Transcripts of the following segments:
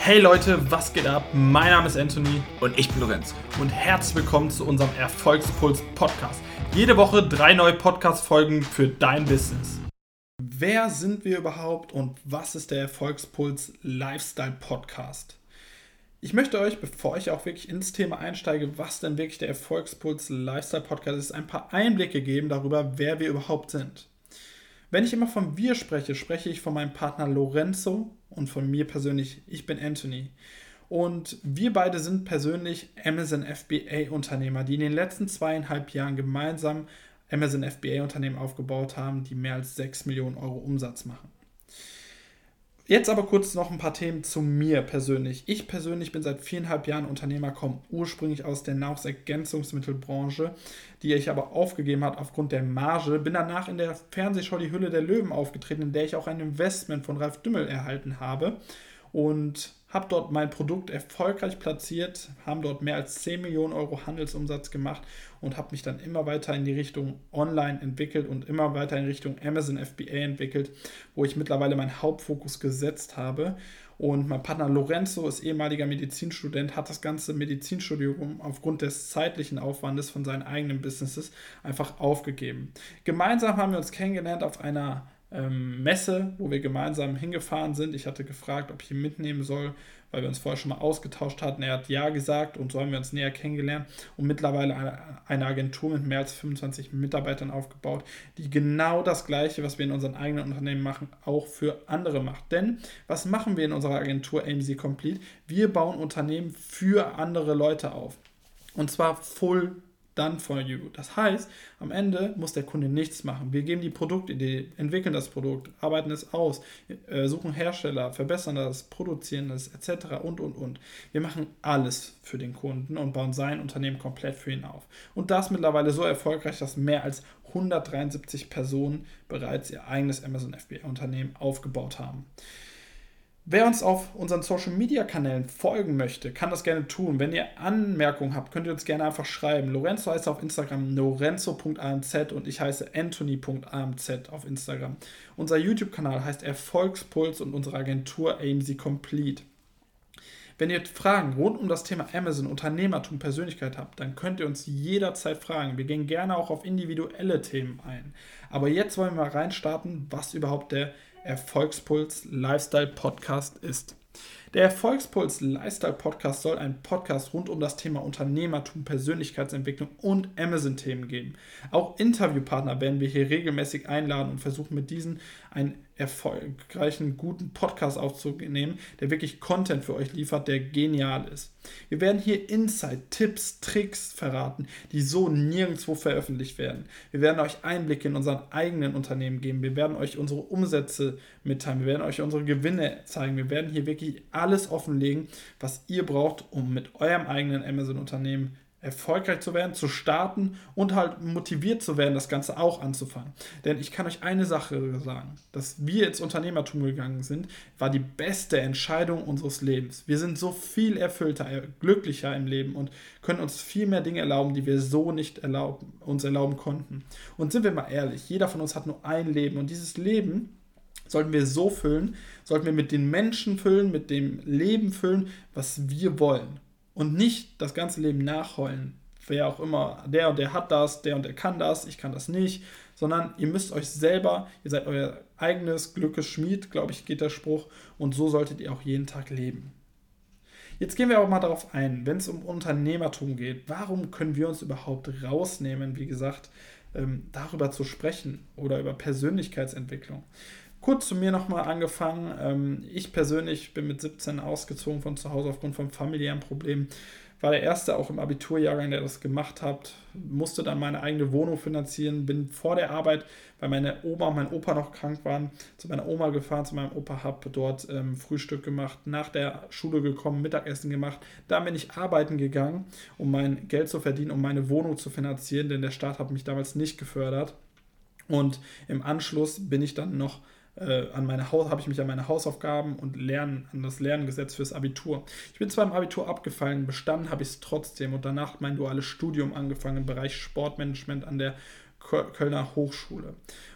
Hey Leute, was geht ab? Mein Name ist Anthony Und ich bin Lorenz. und herzlich willkommen zu unserem Erfolgspuls Podcast. Jede Woche drei neue Podcast-Folgen für dein Business. Wer sind wir überhaupt und was ist der Erfolgspuls Lifestyle Podcast? Ich möchte euch, bevor ich auch wirklich ins Thema einsteige, was denn wirklich der Erfolgspuls Lifestyle Podcast ist, ein paar Einblicke geben darüber, wer wir überhaupt sind. Wenn ich immer von wir spreche, spreche ich von meinem Partner Lorenzo und von mir persönlich. Ich bin Anthony. Und wir beide sind persönlich Amazon FBA Unternehmer, die in den letzten zweieinhalb Jahren gemeinsam Amazon FBA Unternehmen aufgebaut haben, die mehr als 6 Millionen Euro Umsatz machen. Jetzt aber kurz noch ein paar Themen zu mir persönlich. Ich persönlich bin seit viereinhalb Jahren Unternehmer, komme ursprünglich aus der Nahrungsergänzungsmittelbranche, die ich aber aufgegeben habe aufgrund der Marge. Bin danach in der Fernsehshow Die Hülle der Löwen aufgetreten, in der ich auch ein Investment von Ralf Dümmel erhalten habe und habe dort mein Produkt erfolgreich platziert, haben dort mehr als 10 Millionen Euro Handelsumsatz gemacht und habe mich dann immer weiter in die Richtung Online entwickelt und immer weiter in Richtung Amazon FBA entwickelt, wo ich mittlerweile meinen Hauptfokus gesetzt habe. Und mein Partner Lorenzo ist ehemaliger Medizinstudent, hat das ganze Medizinstudium aufgrund des zeitlichen Aufwandes von seinen eigenen Businesses einfach aufgegeben. Gemeinsam haben wir uns kennengelernt auf einer ähm, Messe, wo wir gemeinsam hingefahren sind. Ich hatte gefragt, ob ich ihn mitnehmen soll, weil wir uns vorher schon mal ausgetauscht hatten. Er hat ja gesagt und so haben wir uns näher kennengelernt und mittlerweile eine, Agentur mit mehr als 25 Mitarbeitern aufgebaut, die genau das Gleiche, was wir in unseren eigenen Unternehmen machen, auch für andere macht. Denn was machen wir in unserer Agentur AMC Complete? Wir bauen Unternehmen für andere Leute auf. Und zwar full done for you. Das heißt, am Ende muss der Kunde nichts machen. Wir geben die Produktidee, entwickeln das Produkt, arbeiten es aus, äh, suchen Hersteller, verbessern das, produzieren es etc. und und und. Wir machen alles für den Kunden und bauen sein Unternehmen komplett für ihn auf. Und das mittlerweile so erfolgreich, dass mehr als 173 Personen bereits ihr eigenes Amazon FBA Unternehmen aufgebaut haben. Wer uns auf unseren Social Media Kanälen folgen möchte, kann das gerne tun. Wenn ihr Anmerkungen habt, könnt ihr uns gerne einfach schreiben. Lorenzo heißt auf Instagram lorenzo.amz und ich heiße anthony.amz auf Instagram. Unser YouTube-Kanal heißt Erfolgspuls und unsere Agentur AMZ Complete. Wenn ihr Fragen rund um das Thema Amazon, Unternehmertum, Persönlichkeit habt, dann könnt ihr uns jederzeit fragen. Wir gehen gerne auch auf individuelle Themen ein. Aber jetzt wollen wir mal reinstarten, was überhaupt der Erfolgspuls Lifestyle Podcast ist. Der Erfolgspuls Lifestyle Podcast soll ein Podcast rund um das Thema Unternehmertum, Persönlichkeitsentwicklung und Amazon-Themen geben. Auch Interviewpartner werden wir hier regelmäßig einladen und versuchen mit diesen einen erfolgreichen, guten Podcast aufzunehmen, der wirklich Content für euch liefert, der genial ist. Wir werden hier Insight, Tipps, Tricks verraten, die so nirgendwo veröffentlicht werden. Wir werden euch Einblicke in unseren eigenen Unternehmen geben. Wir werden euch unsere Umsätze mitteilen. Wir werden euch unsere Gewinne zeigen. Wir werden hier wirklich alles offenlegen, was ihr braucht, um mit eurem eigenen Amazon-Unternehmen erfolgreich zu werden, zu starten und halt motiviert zu werden, das Ganze auch anzufangen. Denn ich kann euch eine Sache sagen, dass wir ins Unternehmertum gegangen sind, war die beste Entscheidung unseres Lebens. Wir sind so viel erfüllter, äh, glücklicher im Leben und können uns viel mehr Dinge erlauben, die wir so nicht erlauben, uns erlauben konnten. Und sind wir mal ehrlich, jeder von uns hat nur ein Leben und dieses Leben sollten wir so füllen, sollten wir mit den Menschen füllen, mit dem Leben füllen, was wir wollen und nicht das ganze Leben nachheulen. Wer auch immer, der und der hat das, der und der kann das, ich kann das nicht, sondern ihr müsst euch selber, ihr seid euer eigenes Glückes Schmied, glaube ich, geht der Spruch, und so solltet ihr auch jeden Tag leben. Jetzt gehen wir aber mal darauf ein, wenn es um Unternehmertum geht, warum können wir uns überhaupt rausnehmen, wie gesagt, ähm, darüber zu sprechen oder über Persönlichkeitsentwicklung? Kurz zu mir nochmal angefangen. Ähm, ich persönlich bin mit 17 ausgezogen von zu Hause aufgrund von familiären Problemen. War der erste auch im Abiturjahrgang, der das gemacht hat. Musste dann meine eigene Wohnung finanzieren. Bin vor der Arbeit, weil meine Oma und mein Opa noch krank waren, zu meiner Oma gefahren, zu meinem Opa, habe dort ähm, Frühstück gemacht, nach der Schule gekommen, Mittagessen gemacht. Dann bin ich arbeiten gegangen, um mein Geld zu verdienen, um meine Wohnung zu finanzieren, denn der Staat hat mich damals nicht gefördert. Und im Anschluss bin ich dann noch äh, an meine Haus habe ich mich an meine Hausaufgaben und Lernen, an das Lernen gesetzt fürs Abitur. Ich bin zwar im Abitur abgefallen, bestanden habe ich es trotzdem und danach mein duales Studium angefangen im Bereich Sportmanagement an der Kölner Hochschule.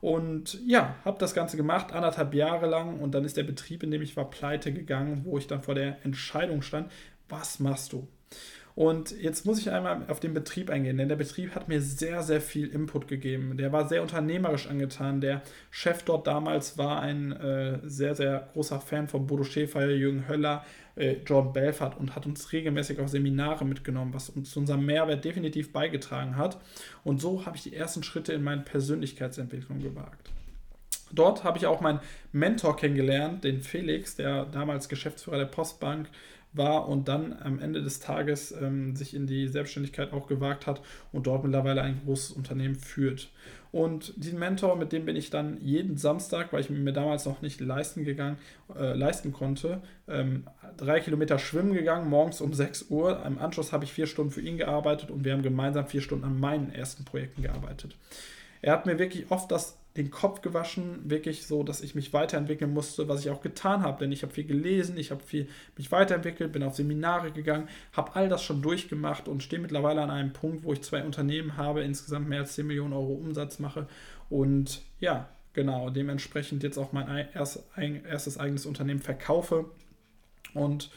Und ja, habe das Ganze gemacht, anderthalb Jahre lang. Und dann ist der Betrieb, in dem ich war, pleite gegangen, wo ich dann vor der Entscheidung stand, was machst du? Und jetzt muss ich einmal auf den Betrieb eingehen, denn der Betrieb hat mir sehr, sehr viel Input gegeben. Der war sehr unternehmerisch angetan. Der Chef dort damals war ein äh, sehr, sehr großer Fan von Bodo Schäfer, Jürgen Höller, äh, John Belfort und hat uns regelmäßig auf Seminare mitgenommen, was uns zu unserem Mehrwert definitiv beigetragen hat. Und so habe ich die ersten Schritte in meine Persönlichkeitsentwicklung gewagt. Dort habe ich auch meinen Mentor kennengelernt, den Felix, der damals Geschäftsführer der Postbank war und dann am Ende des Tages ähm, sich in die Selbstständigkeit auch gewagt hat und dort mittlerweile ein großes Unternehmen führt. Und diesen Mentor, mit dem bin ich dann jeden Samstag, weil ich mir damals noch nicht leisten, gegangen, äh, leisten konnte, ähm, drei Kilometer schwimmen gegangen, morgens um 6 Uhr. Im Anschluss habe ich vier Stunden für ihn gearbeitet und wir haben gemeinsam vier Stunden an meinen ersten Projekten gearbeitet. Er hat mir wirklich oft das den Kopf gewaschen, wirklich so, dass ich mich weiterentwickeln musste, was ich auch getan habe, denn ich habe viel gelesen, ich habe viel mich weiterentwickelt, bin auf Seminare gegangen, habe all das schon durchgemacht und stehe mittlerweile an einem Punkt, wo ich zwei Unternehmen habe, insgesamt mehr als 10 Millionen Euro Umsatz mache. Und ja, genau, dementsprechend jetzt auch mein erstes eigenes Unternehmen verkaufe. Und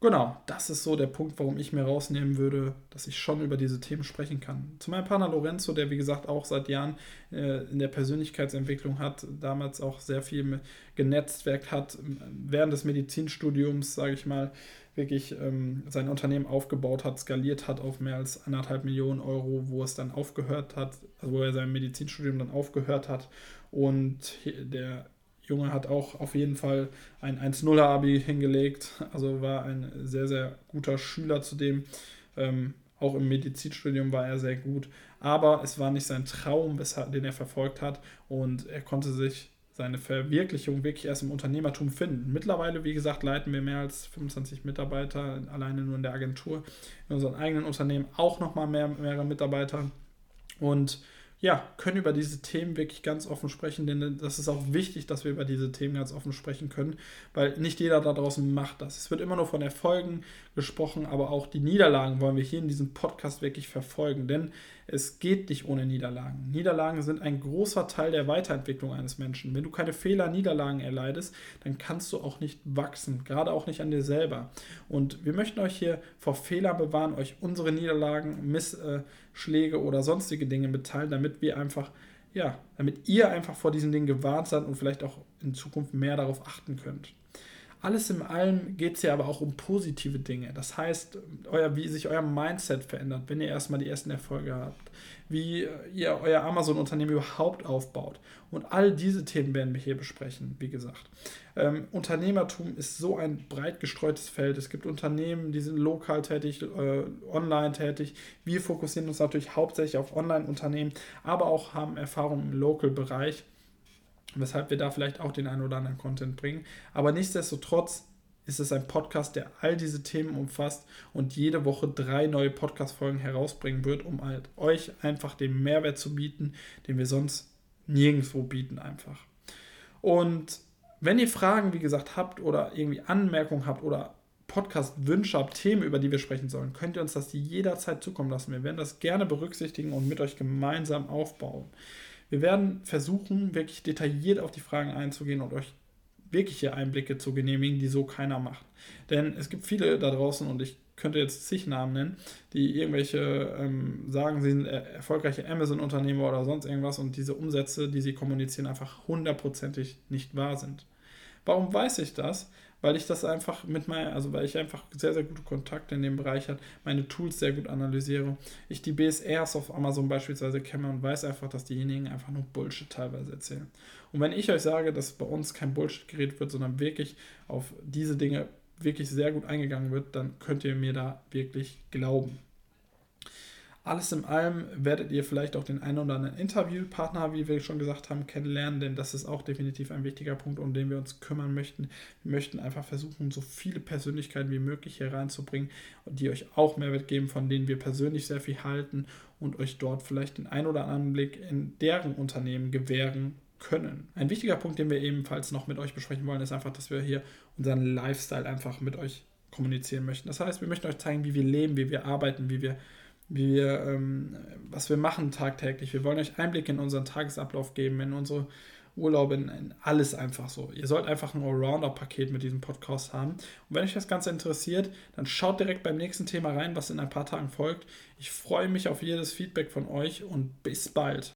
Genau, das ist so der Punkt, warum ich mir rausnehmen würde, dass ich schon über diese Themen sprechen kann. Zu meinem Partner Lorenzo, der wie gesagt auch seit Jahren äh, in der Persönlichkeitsentwicklung hat, damals auch sehr viel genetzwerkt hat, während des Medizinstudiums, sage ich mal, wirklich ähm, sein Unternehmen aufgebaut hat, skaliert hat auf mehr als anderthalb Millionen Euro, wo es dann aufgehört hat, also wo er sein Medizinstudium dann aufgehört hat. Und der Junge hat auch auf jeden Fall ein 1-0-Abi hingelegt, also war ein sehr, sehr guter Schüler zudem. Ähm, auch im Medizinstudium war er sehr gut, aber es war nicht sein Traum, den er verfolgt hat und er konnte sich seine Verwirklichung wirklich erst im Unternehmertum finden. Mittlerweile, wie gesagt, leiten wir mehr als 25 Mitarbeiter, alleine nur in der Agentur. In unseren eigenen Unternehmen auch nochmal mehr, mehrere Mitarbeiter. Und ja, können über diese Themen wirklich ganz offen sprechen, denn das ist auch wichtig, dass wir über diese Themen ganz offen sprechen können, weil nicht jeder da draußen macht das. Es wird immer nur von Erfolgen gesprochen, aber auch die Niederlagen wollen wir hier in diesem Podcast wirklich verfolgen, denn es geht nicht ohne Niederlagen. Niederlagen sind ein großer Teil der Weiterentwicklung eines Menschen. Wenn du keine Fehler, Niederlagen erleidest, dann kannst du auch nicht wachsen, gerade auch nicht an dir selber. Und wir möchten euch hier vor Fehlern bewahren, euch unsere Niederlagen, Missschläge oder sonstige Dinge mitteilen, damit wir einfach ja, damit ihr einfach vor diesen Dingen gewarnt seid und vielleicht auch in Zukunft mehr darauf achten könnt. Alles in allem geht es ja aber auch um positive Dinge. Das heißt, euer, wie sich euer Mindset verändert, wenn ihr erstmal die ersten Erfolge habt, wie ihr euer Amazon-Unternehmen überhaupt aufbaut. Und all diese Themen werden wir hier besprechen, wie gesagt. Ähm, Unternehmertum ist so ein breit gestreutes Feld. Es gibt Unternehmen, die sind lokal tätig, äh, online tätig. Wir fokussieren uns natürlich hauptsächlich auf Online-Unternehmen, aber auch haben Erfahrung im Local-Bereich weshalb wir da vielleicht auch den einen oder anderen Content bringen. Aber nichtsdestotrotz ist es ein Podcast, der all diese Themen umfasst und jede Woche drei neue Podcast-Folgen herausbringen wird, um halt euch einfach den Mehrwert zu bieten, den wir sonst nirgendwo bieten einfach. Und wenn ihr Fragen, wie gesagt, habt oder irgendwie Anmerkungen habt oder Podcast-Wünsche habt, Themen, über die wir sprechen sollen, könnt ihr uns das jederzeit zukommen lassen. Wir werden das gerne berücksichtigen und mit euch gemeinsam aufbauen. Wir werden versuchen, wirklich detailliert auf die Fragen einzugehen und euch wirkliche Einblicke zu genehmigen, die so keiner macht. Denn es gibt viele da draußen und ich könnte jetzt zig Namen nennen, die irgendwelche ähm, sagen, sie sind erfolgreiche Amazon-Unternehmer oder sonst irgendwas und diese Umsätze, die sie kommunizieren, einfach hundertprozentig nicht wahr sind. Warum weiß ich das? Weil ich das einfach mit meiner, also weil ich einfach sehr, sehr gute Kontakte in dem Bereich habe, meine Tools sehr gut analysiere, ich die BSRs auf Amazon beispielsweise kenne und weiß einfach, dass diejenigen einfach nur Bullshit teilweise erzählen. Und wenn ich euch sage, dass bei uns kein Bullshit geredet wird, sondern wirklich auf diese Dinge wirklich sehr gut eingegangen wird, dann könnt ihr mir da wirklich glauben. Alles in allem werdet ihr vielleicht auch den einen oder anderen Interviewpartner, wie wir schon gesagt haben, kennenlernen, denn das ist auch definitiv ein wichtiger Punkt, um den wir uns kümmern möchten. Wir möchten einfach versuchen, so viele Persönlichkeiten wie möglich hier reinzubringen, die euch auch Mehrwert geben, von denen wir persönlich sehr viel halten und euch dort vielleicht den einen oder anderen Blick in deren Unternehmen gewähren können. Ein wichtiger Punkt, den wir ebenfalls noch mit euch besprechen wollen, ist einfach, dass wir hier unseren Lifestyle einfach mit euch kommunizieren möchten. Das heißt, wir möchten euch zeigen, wie wir leben, wie wir arbeiten, wie wir wie wir, ähm, was wir machen tagtäglich. Wir wollen euch Einblick in unseren Tagesablauf geben, in unsere Urlaube, in, in alles einfach so. Ihr sollt einfach ein Allrounder-Paket mit diesem Podcast haben. Und wenn euch das Ganze interessiert, dann schaut direkt beim nächsten Thema rein, was in ein paar Tagen folgt. Ich freue mich auf jedes Feedback von euch und bis bald.